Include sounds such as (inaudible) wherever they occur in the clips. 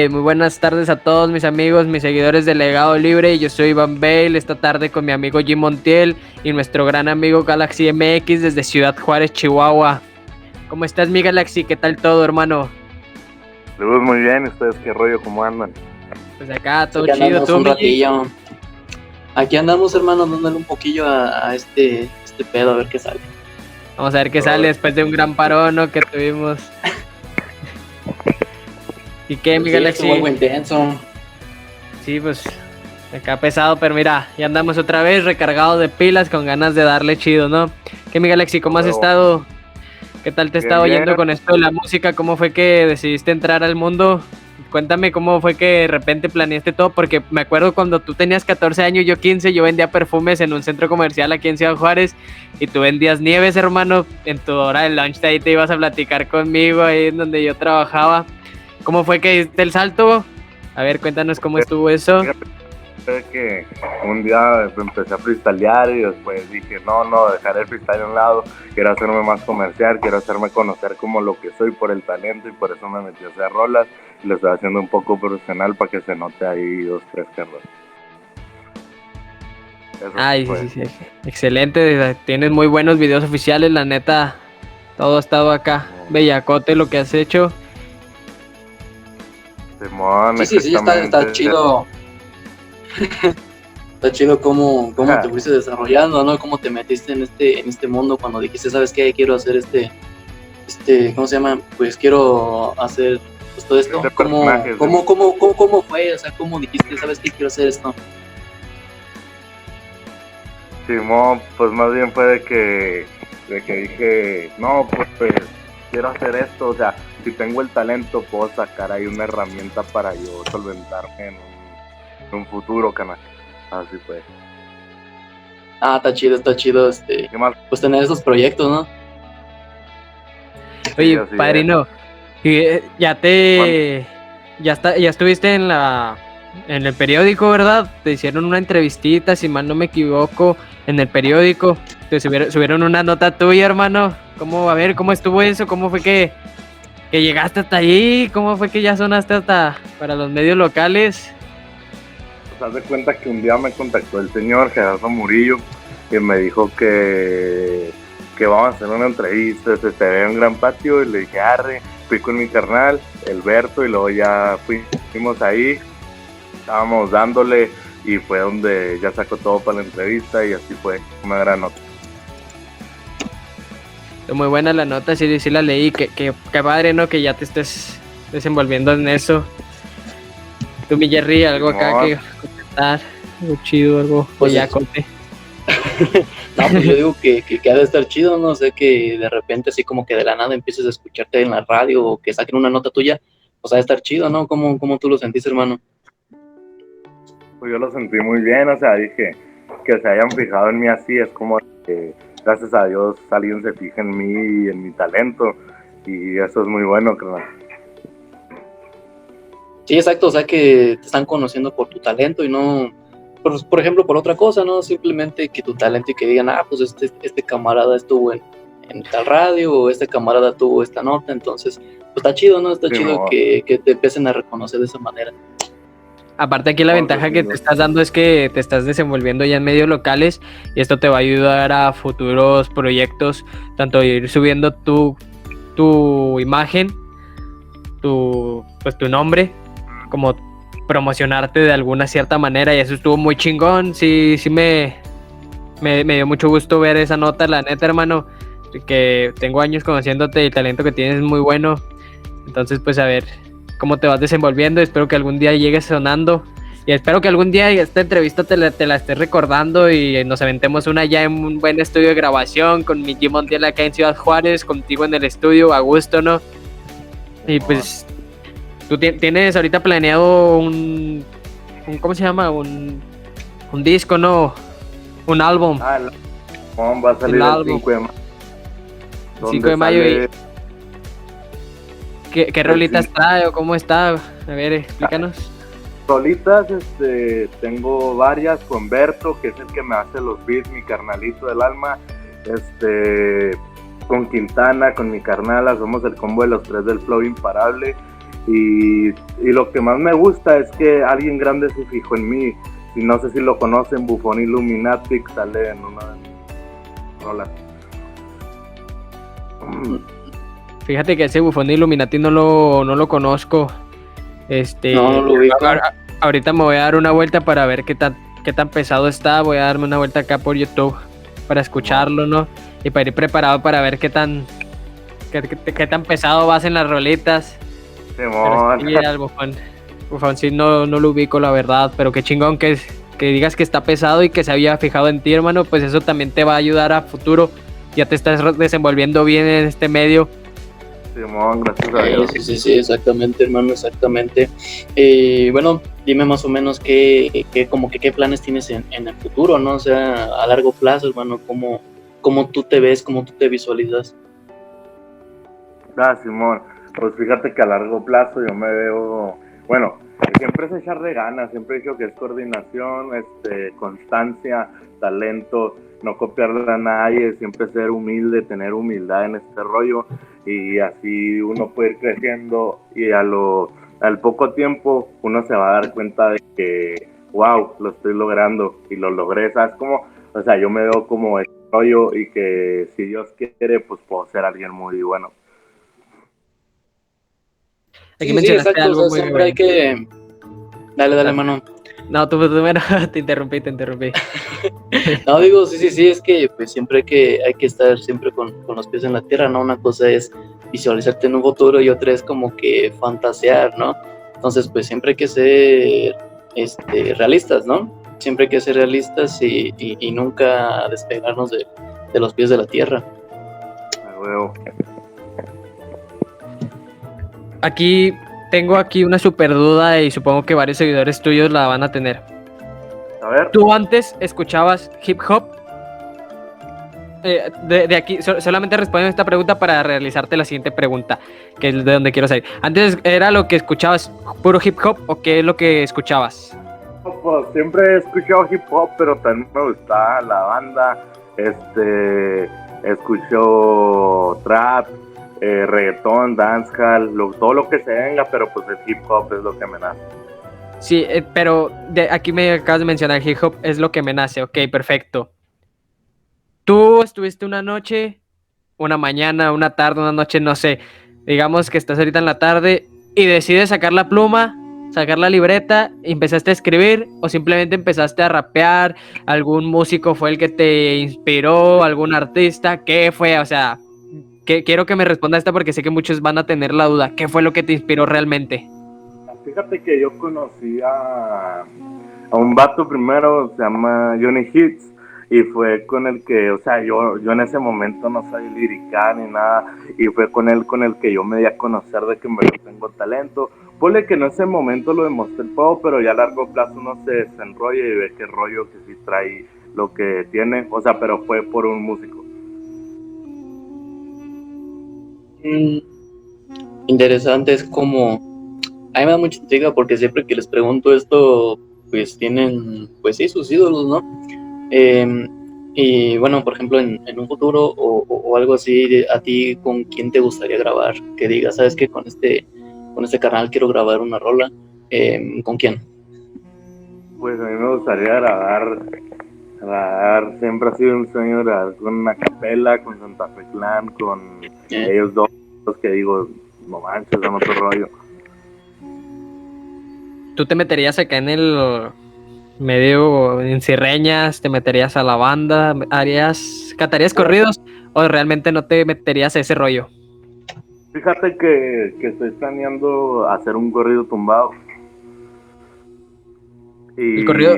Hey, muy buenas tardes a todos mis amigos, mis seguidores de Legado Libre. Yo soy Iván Bale, esta tarde con mi amigo Jim Montiel y nuestro gran amigo Galaxy MX desde Ciudad Juárez, Chihuahua. ¿Cómo estás, mi Galaxy? ¿Qué tal todo, hermano? Saludos, muy bien. ¿Ustedes qué rollo? ¿Cómo andan? Pues acá, todo chido. ¿Tú, un Aquí andamos, hermano, dándole un poquillo a, este, este pedo, a ver qué sale. Vamos a ver qué sale después de un gran parón ¿no? que tuvimos. (laughs) ¿Y qué, Miguel sí, Alexi? intenso. Sí, pues acá pesado, pero mira, ya andamos otra vez recargados de pilas con ganas de darle chido, ¿no? ¿Qué, Miguel Alexi? ¿Cómo has estado? ¿Qué tal te está oyendo con esto de la música? ¿Cómo fue que decidiste entrar al mundo? Cuéntame cómo fue que de repente planeaste todo, porque me acuerdo cuando tú tenías 14 años, yo 15, yo vendía perfumes en un centro comercial aquí en Ciudad Juárez y tú vendías nieves, hermano. En tu hora de lunch ahí te ibas a platicar conmigo ahí en donde yo trabajaba. ¿Cómo fue que diste el salto? A ver, cuéntanos cómo estuvo eso. que un día empecé a freestylear y después dije, no, no, dejaré el freestyle a un lado, quiero hacerme más comercial, quiero hacerme conocer como lo que soy por el talento y por eso me metí a hacer rolas. Y lo estoy haciendo un poco profesional para que se note ahí dos, tres carros. Ay, sí, sí, sí, excelente, tienes muy buenos videos oficiales, la neta, todo ha estado acá, bellacote lo que has hecho sí, sí, sí, está, chido. (laughs) está chido cómo, cómo te (laughs) fuiste desarrollando, ¿no? Cómo te metiste en este, en este mundo cuando dijiste, ¿sabes qué? Quiero hacer este, este, ¿cómo se llama? Pues quiero hacer pues, todo esto. Este ¿Cómo, cómo, cómo, cómo, cómo fue? O sea, ¿cómo dijiste, ¿sabes qué? Quiero hacer esto. Simón, pues más bien fue de que, de que dije, no, pues, pues quiero hacer esto, o sea, si tengo el talento, puedo sacar ahí una herramienta para yo solventarme en un, futuro, canal. Así fue. Ah, está chido, está chido, este, pues tener esos proyectos, ¿no? Oye, padrino, eh, ya te, ya está, ya estuviste en la, en el periódico, ¿verdad? Te hicieron una entrevistita, si mal no me equivoco, en el periódico. Te subieron, subieron una nota tuya, hermano. ¿Cómo, a ver, cómo estuvo eso? ¿Cómo fue que, que llegaste hasta ahí? ¿Cómo fue que ya sonaste hasta para los medios locales? Pues haz de cuenta que un día me contactó el señor Gerardo Murillo y me dijo que, que vamos a hacer una entrevista, se te ve en un gran patio y le dije, arre, fui con mi carnal, el Berto, y luego ya fuimos ahí, estábamos dándole y fue donde ya sacó todo para la entrevista y así fue una gran nota. Muy buena la nota, sí, sí la leí. Que, que, padre, ¿no? Que ya te estés desenvolviendo en eso. Tú, mi Jerry, algo acá que comentar. Algo chido, algo. Pues ya conté. (laughs) no, pues yo digo que, que, ha de estar chido, no sé, que de repente así como que de la nada empieces a escucharte en la radio o que saquen una nota tuya, pues ha de estar chido, ¿no? ¿Cómo, cómo tú lo sentiste, hermano? Pues yo lo sentí muy bien, o sea, dije que se hayan fijado en mí así, es como que gracias a Dios alguien se fija en mí y en mi talento y eso es muy bueno, creo. Sí, exacto, o sea que te están conociendo por tu talento y no, por, ejemplo, por otra cosa, ¿no? Simplemente que tu talento y que digan, ah, pues este, este camarada estuvo en, tal radio o este camarada tuvo esta nota, entonces, pues está chido, ¿no? Está chido que, que te empiecen a reconocer de esa manera. Aparte aquí la ventaja que te estás dando es que te estás desenvolviendo ya en medios locales y esto te va a ayudar a futuros proyectos, tanto ir subiendo tu, tu imagen, tu, pues tu nombre, como promocionarte de alguna cierta manera y eso estuvo muy chingón, sí, sí me, me, me dio mucho gusto ver esa nota, la neta hermano, que tengo años conociéndote y el talento que tienes es muy bueno, entonces pues a ver, cómo te vas desenvolviendo. Espero que algún día llegues sonando. Y espero que algún día esta entrevista te la, te la estés recordando y nos aventemos una ya en un buen estudio de grabación con mi Jim Montiel acá en Ciudad Juárez, contigo en el estudio, a gusto, ¿no? Y pues tú tienes ahorita planeado un, ¿cómo se llama? Un, un disco, ¿no? Un álbum. Ah, va a salir el, 5 de mayo. 5 de mayo y ¿Qué, qué rolitas trae o cómo está? A ver, explícanos. Rolitas, este, tengo varias con Berto, que es el que me hace los beats, mi carnalito del alma. Este, con Quintana, con mi carnala, somos el combo de los tres del flow imparable. Y, y lo que más me gusta es que alguien grande se fijó en mí. Y no sé si lo conocen, Bufón Illuminatic sale en una de mis rolas. Fíjate que ese bufón de Illuminati no lo, no lo conozco. Este, No, no lo ubico. ahora- ahorita me voy a dar una vuelta para ver qué tan, qué tan pesado está. Voy a darme una vuelta acá por YouTube para escucharlo, ¿no? Y para ir preparado para ver qué tan, qué, qué- qué tan pesado vas en las roletas. Pero sí, al bufón, bufón sí no, no lo ubico, la verdad. Pero qué chingón que, que digas que está pesado y que se había fijado en ti, hermano. Pues eso también te va a ayudar a futuro. Ya te estás desenvolviendo bien en este medio. Simón, gracias a Sí, Dios. sí, sí, sí, exactamente, hermano, exactamente. Eh, bueno, dime más o menos qué, qué, como que qué planes tienes en, en el futuro, ¿no? O sea, a largo plazo, hermano, cómo, cómo tú te ves, cómo tú te visualizas. Ah, Simón, pues fíjate que a largo plazo yo me veo, bueno, siempre es echarle ganas, siempre he dicho que es coordinación, este, constancia, talento, no copiarle a nadie, siempre ser humilde, tener humildad en este rollo y así uno puede ir creciendo y a lo, al poco tiempo uno se va a dar cuenta de que, wow, lo estoy logrando y lo logré, ¿sabes? Como, o sea, yo me veo como este rollo y que si Dios quiere, pues puedo ser alguien muy bueno. Aquí Sí, sí, exacto, algo o sea, muy siempre hay que... Dale, dale, mano. No, tú primero (laughs) te interrumpí, te interrumpí. (laughs) No, digo, sí, sí, sí, es que pues siempre hay que, hay que estar siempre con, con los pies en la tierra, ¿no? Una cosa es visualizarte en un futuro y otra es como que fantasear, ¿no? Entonces, pues siempre hay que ser este, realistas, ¿no? Siempre hay que ser realistas y, y- y nunca despegarnos de, de los pies de la tierra. Aquí tengo aquí una super duda y supongo que varios seguidores tuyos la van a tener. A ver, ¿Tú antes escuchabas hip hop? Eh, de, de aquí, so- solamente responde esta pregunta para realizarte la siguiente pregunta, que es de donde quiero salir. ¿Antes era lo que escuchabas puro hip hop o qué es lo que escuchabas? pues siempre he escuchado hip hop, pero también me gusta la banda. Este, escucho trap, eh, reggaetón, dancehall, todo lo que se venga, pero pues el hip hop es lo que me nace. Sí, eh, pero de, aquí me acabas de mencionar hip hop es lo que me nace, ok, perfecto. Tú estuviste una noche, una mañana, una tarde, una noche, no sé, digamos que estás ahorita en la tarde y decides sacar la pluma, sacar la libreta, empezaste a escribir o simplemente empezaste a rapear, algún músico fue el que te inspiró, algún artista, ¿qué fue? O sea, quiero que me responda esta porque sé que muchos van a tener la duda, ¿qué fue lo que te inspiró realmente? Fíjate que yo conocí a, un vato primero, se llama Johnny Hits, y fue con el que, o sea, yo, yo en ese momento no soy lirical ni nada, y fue con él con el que yo me di a conocer de que verdad tengo talento. Ponle que en ese momento lo demostré todo, pero ya a largo plazo uno se desenrolla y ve que rollo que sí trae lo que tiene, o sea, pero fue por un músico. Mm, interesante, es como... A mí me da mucha intriga porque siempre que les pregunto esto, pues tienen, pues sí, sus ídolos, ¿no? Eh, y bueno, por ejemplo, en, un futuro o, algo así, ¿a ti con quién te gustaría grabar? Que digas, ¿sabes qué? Con este, con este canal quiero grabar una rola. Eh, ¿Con quién? Pues a mí me gustaría grabar, grabar, siempre ha sido un sueño grabar con una capela, con Santa Fe Clan, con Eh, ellos dos, los que digo, no manches, son otro rollo. ¿Tú te meterías acá en el medio en cirreñas? ¿Te meterías a la banda? ¿Harías, catarías corridos? ¿O realmente no te meterías a ese rollo? Fíjate que, que estoy planeando hacer un corrido tumbado. Y, ¿El corrido?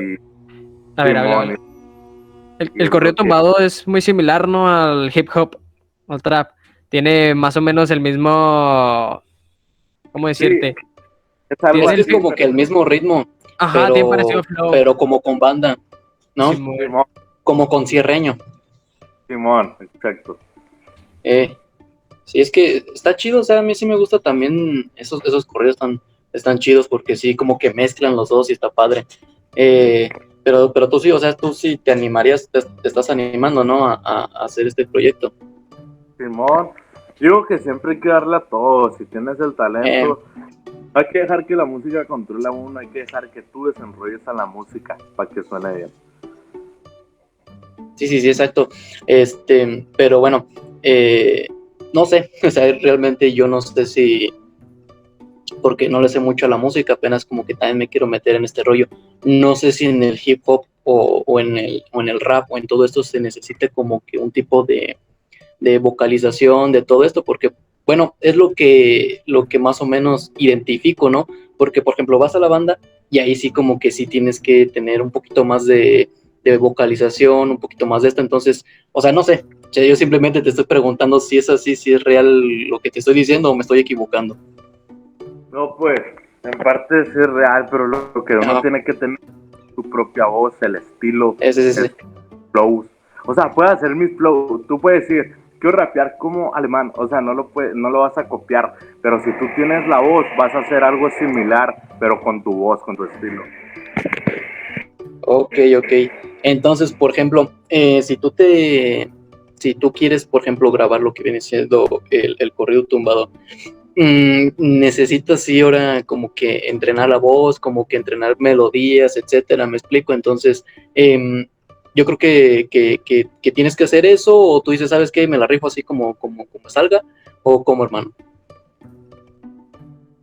A ver, a ver, a ver. El, el es corrido que- tumbado es muy similar, ¿no? Al hip hop, al trap. Tiene más o menos el mismo... ¿Cómo decirte? es algo es, que es así, como pero- que el mismo ritmo, Ajá, pero, tiene parecido flow. pero como con banda, ¿no? Simón. Como con cierreño. Simón, exacto. Eh, sí, es que está chido, o sea, a mí sí me gusta también esos, esos corridos están, están chidos porque sí, como que mezclan los dos y está padre. Eh, pero, pero tú sí, o sea, tú sí te animarías, te, te estás animando, ¿no? A, a- hacer este proyecto. Simón, digo que siempre hay que darle a todo. Si tienes el talento, hay que dejar que la música controle a uno, hay que dejar que tú desenrolles a la música para que suene bien. Sí, sí, sí, exacto. Este, pero bueno, eh, no sé, (laughs) o sea, realmente yo no sé si, porque no le sé mucho a la música, apenas como que también me quiero meter en este rollo. No sé si en el hip hop o, en, el, o en el rap o en todo esto se necesite como que un tipo de, de vocalización, de todo esto, porque bueno, es lo que, lo que más o menos identifico, ¿no? Porque, por ejemplo, vas a la banda y ahí sí como que sí tienes que tener un poquito más de, vocalización, un poquito más de esto, entonces, o sea, no sé, yo simplemente te estoy preguntando si es así, si es real lo que te estoy diciendo o me estoy equivocando. No, pues, en parte sí es real, pero lo, que uno tiene que tener su propia voz, el estilo, ese, ese, el flow. O sea, puedes hacer mis flow, tú puedes decir, quiero rapear como alemán, o sea, no lo, puede, no lo vas a copiar, pero si tú tienes la voz, vas a hacer algo similar, pero con tu voz, con tu estilo. Ok, ok. Entonces, por ejemplo, eh, si tú te, si tú quieres, por ejemplo, grabar lo que viene siendo el, el corrido tumbado, mm, necesitas sí ahora como que entrenar la voz, como que entrenar melodías, etcétera, me explico. Entonces, eh, yo creo que, que, tienes que hacer eso, o tú dices, ¿sabes qué? Me la rifo así como, como, como salga, o como hermano.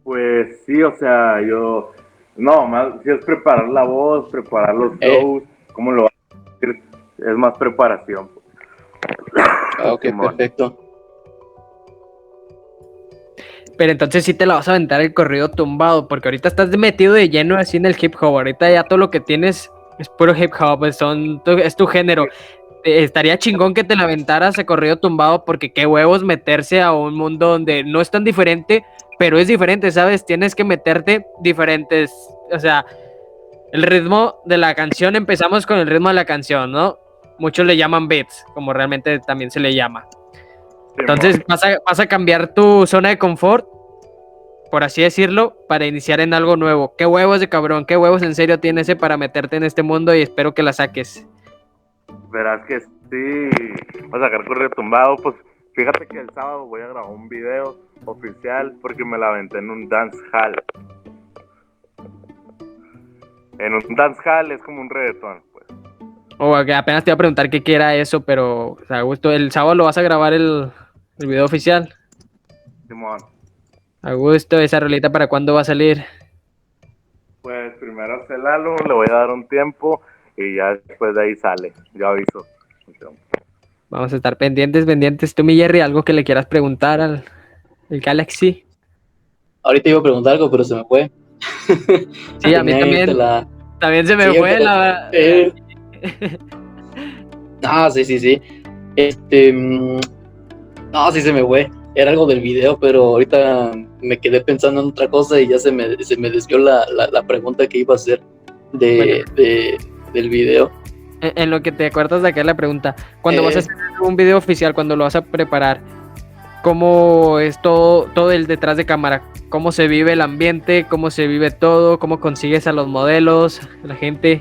Pues sí, o sea, yo, no, más, si es preparar la voz, preparar los eh. shows, cómo lo vas a hacer, es más preparación. Ah, ok, perfecto. Pero entonces sí te la vas a aventar el corrido tumbado, porque ahorita estás metido de lleno así en el hip hop. Ahorita ya todo lo que tienes es puro hip hop, son, es tu género. Eh, estaría chingón que te la aventaras a corrido tumbado porque qué huevos meterse a un mundo donde no es tan diferente, pero es diferente, ¿sabes? Tienes que meterte diferentes, o sea, el ritmo de la canción, empezamos con el ritmo de la canción, ¿no? Muchos le llaman beats, como realmente también se le llama. Entonces vas a, vas a cambiar tu zona de confort por así decirlo, para iniciar en algo nuevo. ¿Qué huevos de cabrón? ¿Qué huevos en serio tiene ese para meterte en este mundo? Y espero que la saques. Verás que sí, vas a sacar correo tumbado, pues fíjate que el sábado voy a grabar un video oficial porque me la aventé en un dance hall. En un dance hall es como un reggaetón, pues. O oh, que apenas te iba a preguntar qué era eso, pero, o sea, gusto, el sábado lo vas a grabar el, el video oficial. Simón. A gusto, esa rolita para cuándo va a salir. Pues primero hace el álbum, le voy a dar un tiempo y ya después de ahí sale, ya aviso. Vamos a estar pendientes, pendientes. Tú, mi Jerry, algo que le quieras preguntar al Galaxy. Ahorita iba a preguntar algo, pero se me fue. (laughs) Sí, a mí también. También se me fue la. Eh. (laughs) ah, sí, sí, sí. Este. No, sí se me fue era algo del video, pero ahorita me quedé pensando en otra cosa y ya se me, se me desvió la, la, pregunta que iba a hacer de, del video. En, lo que te acuerdas de acá la pregunta, cuando vas a eh. hacer un video oficial, cuando lo vas a preparar, ¿cómo es todo, todo el detrás de cámara? ¿Cómo se vive el ambiente? ¿Cómo se vive todo? ¿Cómo consigues a los modelos, la gente?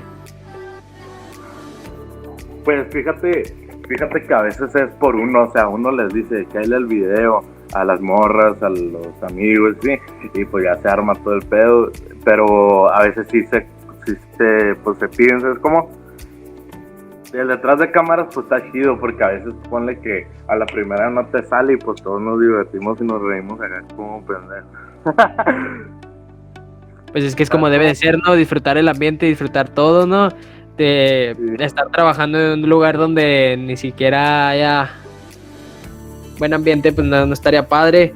Pues fíjate, fíjate que a veces es por uno, o sea, uno les dice hay el video a las morras, a los amigos, ¿sí? y pues ya se arma todo el pedo, pero a veces sí se, sí se, pues se piden, ¿sabes cómo? El detrás de cámaras pues está chido porque a veces ponle que a la primera no te sale y pues todos nos divertimos y nos reímos acá como pendejos. (laughs) Pues es que es como debe de ser, ¿no? Disfrutar el ambiente, disfrutar todo, ¿no? De, estar trabajando en un lugar donde ni siquiera haya buen ambiente, pues no, estaría padre.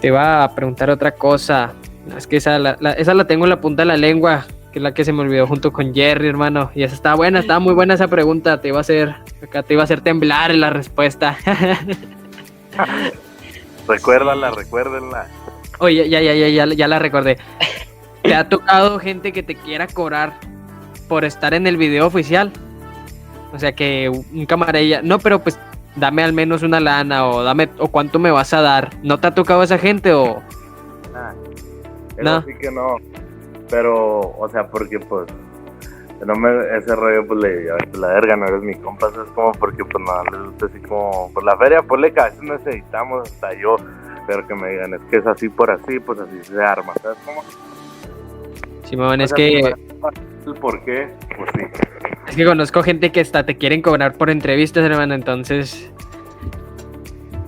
Te iba a preguntar otra cosa. Es que esa la, esa la tengo en la punta de la lengua, que es la que se me olvidó junto con Jerry, hermano. Y esa está buena, estaba muy buena esa pregunta. Te iba a hacer, acá te iba a hacer temblar la respuesta. (laughs) recuérdala, recuérdenla. Oye, ya, ya, ya, ya, ya la recordé. ¿Te ha tocado gente que te quiera cobrar por estar en el video oficial. O sea que un camarilla, no, pero pues dame al menos una lana o dame o cuánto me vas a dar. ¿No te ha tocado esa gente o no? Sí que no. Pero, o sea, porque pues no me ese rollo pues le la verga no eres mi compa, es como porque pues no les gusta así como por la feria, pues le a veces necesitamos hasta yo pero que me digan, es que es así por así, pues así se arma, ¿sabes cómo? Simón, es que... El por qué, pues sí. Es que conozco gente que hasta te quieren cobrar por entrevistas, hermano, entonces...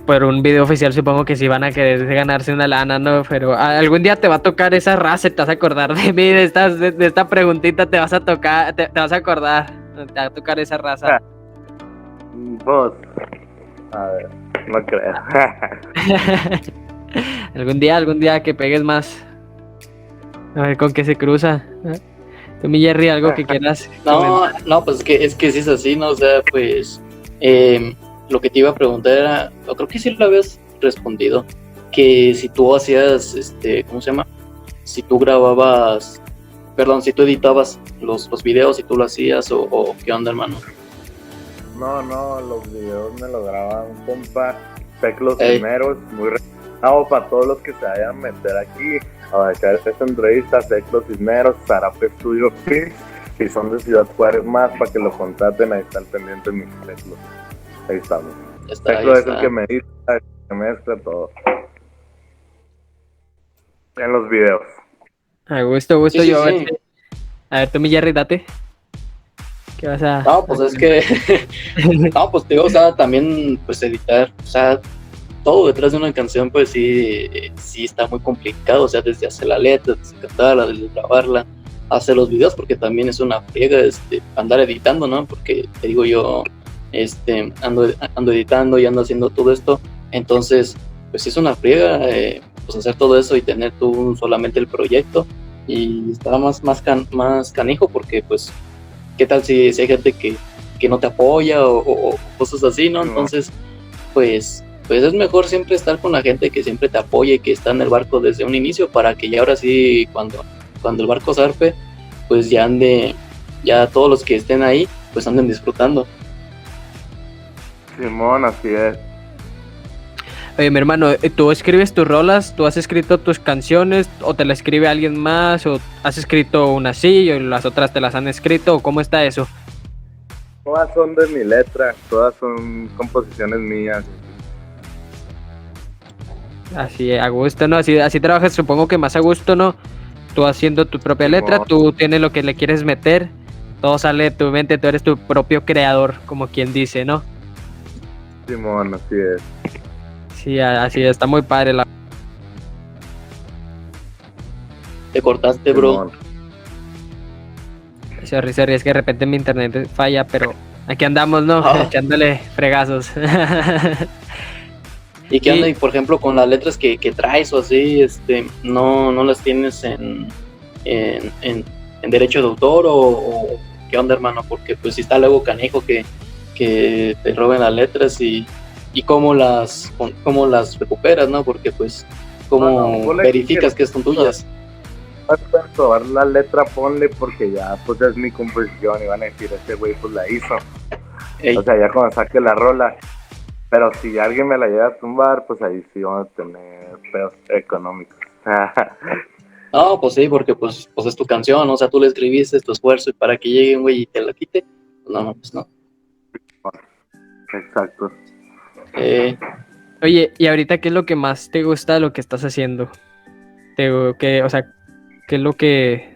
Por un video oficial supongo que sí van a querer ganarse una lana, ¿no? Pero algún día te va a tocar esa raza, te vas a acordar de mí, de, estas, de, esta preguntita te vas a tocar, te, vas a acordar, te va a tocar esa raza. Vos, a ver, no creo. (laughs) algún día, algún día que pegues más. A ver con qué se cruza. Tú, mi Jerry, algo que quieras. (laughs) No, no, pues es que, es que sí es así, ¿no? O sea, pues. Eh, lo que te iba a preguntar era, o creo que sí lo habías respondido, que si tú hacías, este, ¿cómo se llama? Si tú grababas, perdón, si tú editabas los, los videos, si tú lo hacías o, qué onda, hermano. No, no, los videos me lo grababa un compa, Teclos primeros, muy recomendado para todos los que se vayan a meter aquí a echar esta entrevista, Teclos Cisneros, Zarape Studio Films, si son de Ciudad Juárez más, para que lo contraten, ahí están pendientes mis Teclos. Ahí estamos. Está, ahí es el que me dice, que me mezcla todo. En los videos. A gusto, gusto. yo a, ver, a ver, tú, mi Jerry, date. ¿Qué vas a.? No, pues es que. (laughs) no, pues te digo, o sea, también, pues editar. O sea, todo detrás de una canción, pues sí, sí está muy complicado. O sea, desde hacer la letra, desde cantarla, desde grabarla, hacer los videos, porque también es una friega este, andar editando, ¿no? Porque te digo yo este, ando, ando editando y ando haciendo todo esto, entonces, pues es una friega, eh, pues hacer todo eso y tener tú solamente el proyecto y está más, más, más canijo porque, pues, ¿qué tal si, hay gente que, que no te apoya o, cosas así, ¿no? Entonces, pues, pues es mejor siempre estar con la gente que siempre te apoye, que está en el barco desde un inicio para que ya ahora sí, cuando, cuando el barco zarpe, pues ya ande, ya todos los que estén ahí, pues anden disfrutando. Simón, así es. Oye, mi hermano, eh, ¿tú escribes tus rolas? ¿Tú has escrito tus canciones? ¿O te la escribe alguien más? ¿O has escrito una así y las otras te las han escrito? ¿O cómo está eso? Todas son de mi letra, todas son composiciones mías. Así, a gusto, ¿no? Así, así trabajas, supongo que más a gusto, ¿no? Tú haciendo tu propia letra, tú tienes lo que le quieres meter, todo sale de tu mente, tú eres tu propio creador, como quien dice, ¿no? Simón, así es. Sí, así está muy padre la. Te cortaste, bro. Sorry, sorry, es que de repente mi internet falla, pero aquí andamos, ¿no? Oh. (laughs) Echándole fregazos. (laughs) ¿Y qué onda? Y por ejemplo, con las letras que, traes o así, este, no, no las tienes en, en, derecho de autor o, qué onda, hermano? Porque pues si está luego canejo que que te roben las letras y, y cómo las cómo las recuperas, ¿no? Porque pues cómo verificas que, son tuyas. probar la letra, ponle porque ya pues es mi composición y van a decir, este güey pues la hizo. O sea, ya cuando saque la rola. Pero si alguien me la llega a tumbar, pues ahí sí vamos a tener peos económicos. (laughs) no, pues sí, porque pues, pues es tu canción, o sea, tú le escribiste tu esfuerzo y para que llegue un güey y te la quite, pues no, pues no. Exacto. Eh, oye, ¿y ahorita qué es lo que más te gusta de lo que estás haciendo? Te, que, o sea, ¿qué es lo que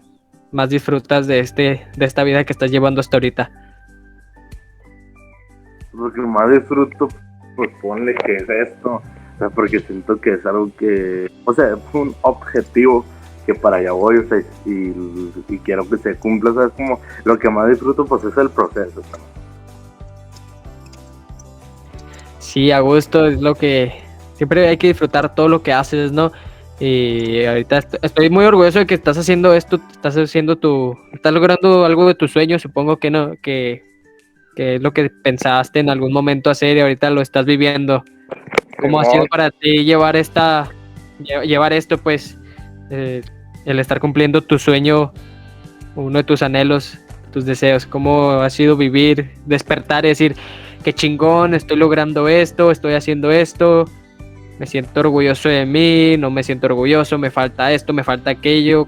más disfrutas de este de esta vida que estás llevando hasta ahorita? Lo que más disfruto, pues ponle que es esto, porque siento que es algo que, o sea, es un objetivo que para allá voy, o sea, y, quiero que se cumpla, o sea, es como lo que más disfruto, pues es el proceso. Sí, a gusto es lo que siempre hay que disfrutar todo lo que haces, ¿no? Y ahorita estoy muy orgulloso de que estás haciendo esto, estás haciendo tu, estás logrando algo de tus sueños, supongo que no, que, es lo que pensaste en algún momento hacer y ahorita lo estás viviendo. ¿Cómo ha sido para ti llevar esta, llevar esto, pues, eh, el estar cumpliendo tu sueño, uno de tus anhelos, tus deseos? ¿Cómo ha sido vivir, despertar y decir, qué chingón, estoy logrando esto, estoy haciendo esto, me siento orgulloso de mí, no me siento orgulloso, me falta esto, me falta aquello.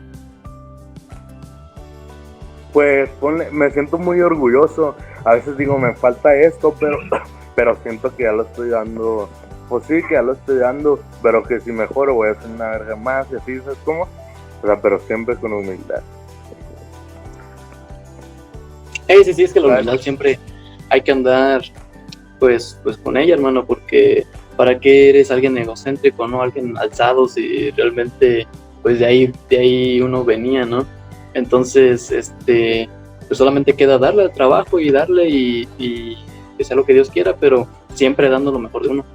Pues me siento muy orgulloso, a veces digo me falta esto, pero, (clears throat) pero siento que ya lo estoy dando pues sí, que ya lo estoy dando, pero que si mejoro voy a hacer una verga más y así, ¿sabes cómo? O sea, pero siempre con humildad. Sí, sí, sí, es que la humildad siempre hay que andar pues, pues con ella, hermano, porque para qué eres alguien egocéntrico, ¿no? Alguien alzado si realmente pues de ahí, de ahí uno venía, ¿no? Entonces, este, pues solamente queda darle el trabajo y darle y, y que sea lo que Dios quiera, pero siempre dando lo mejor de uno.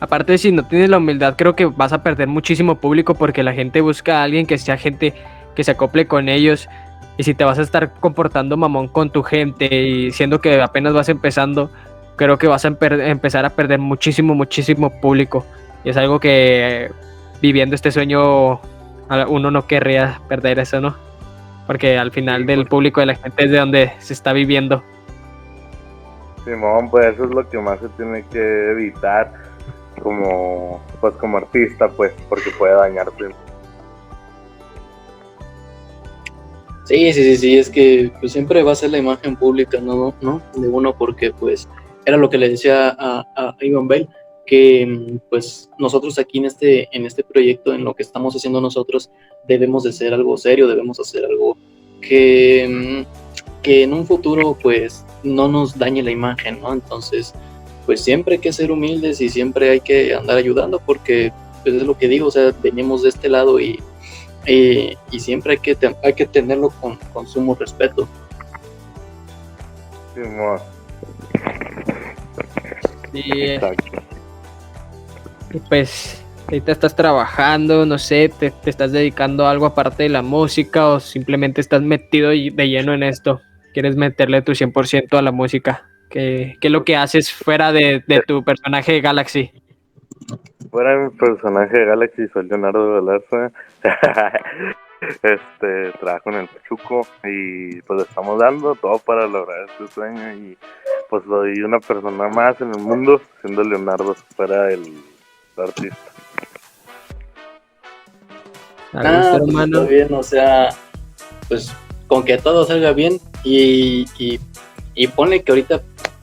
Aparte, si no tienes la humildad, creo que vas a perder muchísimo público porque la gente busca a alguien que sea gente que se acople con ellos. Y si te vas a estar comportando mamón con tu gente y siendo que apenas vas empezando, creo que vas a empezar a perder muchísimo, muchísimo público. Y es algo que viviendo este sueño uno no querría perder eso, ¿no? Porque al final del público de la gente es de donde se está viviendo. Simón, pues eso es lo que más se tiene que evitar como pues como artista, pues, porque puede dañarte. Sí, sí, sí, sí, es que pues, siempre va a ser la imagen pública, ¿no? ¿no? De uno, porque pues era lo que le decía a, a Ivan Bell, que pues nosotros aquí en este, en este proyecto, en lo que estamos haciendo nosotros, debemos de ser algo serio, debemos hacer algo que, que en un futuro pues no nos dañe la imagen, ¿no? Entonces, pues siempre hay que ser humildes y siempre hay que andar ayudando porque pues es lo que digo, o sea, venimos de este lado y y, siempre hay que, hay que tenerlo con, con sumo respeto. Sí, y pues ahorita estás trabajando, no sé, te, estás dedicando a algo aparte de la música o simplemente estás metido de lleno en esto. Quieres meterle tu 100% a la música. ¿Qué, ¿Qué, es lo que haces fuera de, de tu personaje de Galaxy? Fuera de mi personaje de Galaxy, soy Leonardo Galarza. (laughs) este, trabajo en el Pachuco y pues estamos dando todo para lograr este sueño y pues soy una persona más en el mundo, siendo Leonardo fuera el, artista. Ah, pues está bien, o sea, pues con que todo salga bien y, y, y pone que ahorita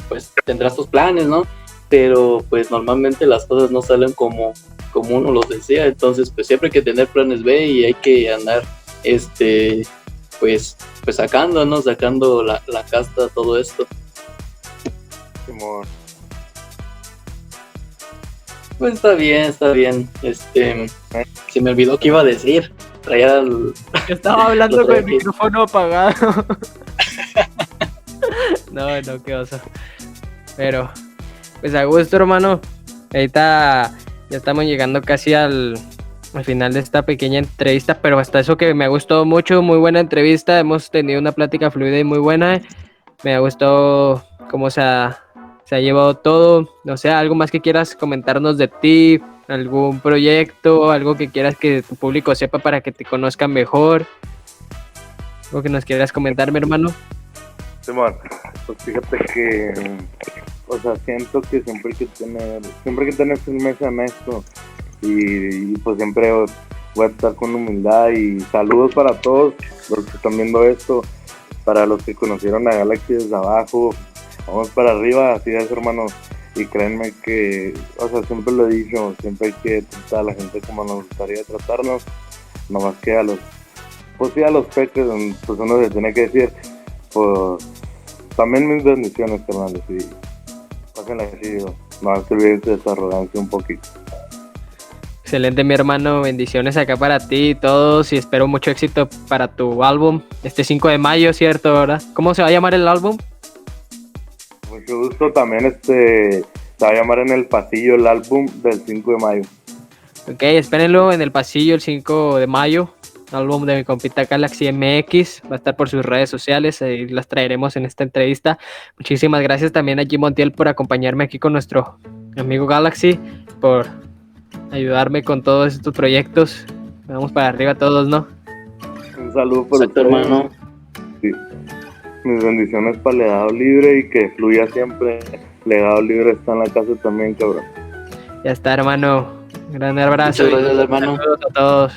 pues tendrás tus planes, ¿no? pero pues normalmente las cosas no salen como, como uno los desea, entonces pues siempre hay que tener planes B y hay que andar este pues pues sacando, ¿no? Sacando la, la casta, todo esto. Pues está bien, está bien. Este se me olvidó que iba a decir. Traía el... (laughs) Estaba hablando (laughs) con el micrófono apagado. (laughs) no, no, qué oso. Pero pues a gusto, hermano. Ahorita ya estamos llegando casi al, final de esta pequeña entrevista, pero hasta eso que me ha gustado mucho, muy buena entrevista. Hemos tenido una plática fluida y muy buena. Me ha gustado cómo se ha, se ha llevado todo. No sé, algo más que quieras comentarnos de ti, algún proyecto, algo que quieras que tu público sepa para que te conozcan mejor. Algo que nos quieras comentar, mi hermano. Simón, pues fíjate que o sea, siento que siempre hay que tener, siempre hay que tener firmeza en esto y, pues siempre voy a estar con humildad y saludos para todos los que están viendo esto, para los que conocieron a Galaxy desde abajo, vamos para arriba, así es hermano, y créanme que, o sea, siempre lo he dicho, siempre hay que tratar a la gente como nos gustaría tratarnos, más que a los, pues sí a los peques, pues uno se tiene que decir, pues también mis bendiciones, hermanos, y no de esa arrogancia un poquito. Excelente, mi hermano. Bendiciones acá para ti y todos. Y espero mucho éxito para tu álbum. Este 5 de mayo, ¿cierto? ¿verdad? ¿Cómo se va a llamar el álbum? Mucho gusto. También este se va a llamar en el pasillo el álbum del 5 de mayo. Ok, espérenlo en el pasillo el 5 de mayo álbum de mi compita Galaxy MX. Va a estar por sus redes sociales, y las traeremos en esta entrevista. Muchísimas gracias también a Jim Montiel por acompañarme aquí con nuestro amigo Galaxy, por ayudarme con todos estos proyectos. Vamos para arriba todos, ¿no? Un saludo por tu hermano. Mis bendiciones para Legado Libre y que fluya siempre. Legado Libre está en la casa también, cabrón. Ya está, hermano. Un gran abrazo. Muchas gracias, hermano. Saludos a todos.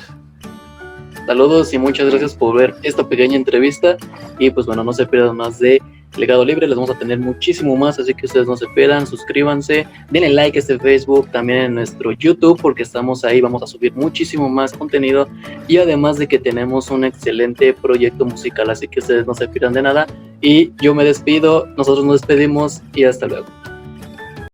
Saludos y muchas gracias por ver esta pequeña entrevista. Y pues bueno, no se pierdan más de Legado Libre, les vamos a tener muchísimo más, así que ustedes no se esperan, suscríbanse, denle like a este Facebook, también en nuestro YouTube, porque estamos ahí, vamos a subir muchísimo más contenido y además de que tenemos un excelente proyecto musical, así que ustedes no se pierdan de nada. Y yo me despido, nosotros nos despedimos y hasta luego.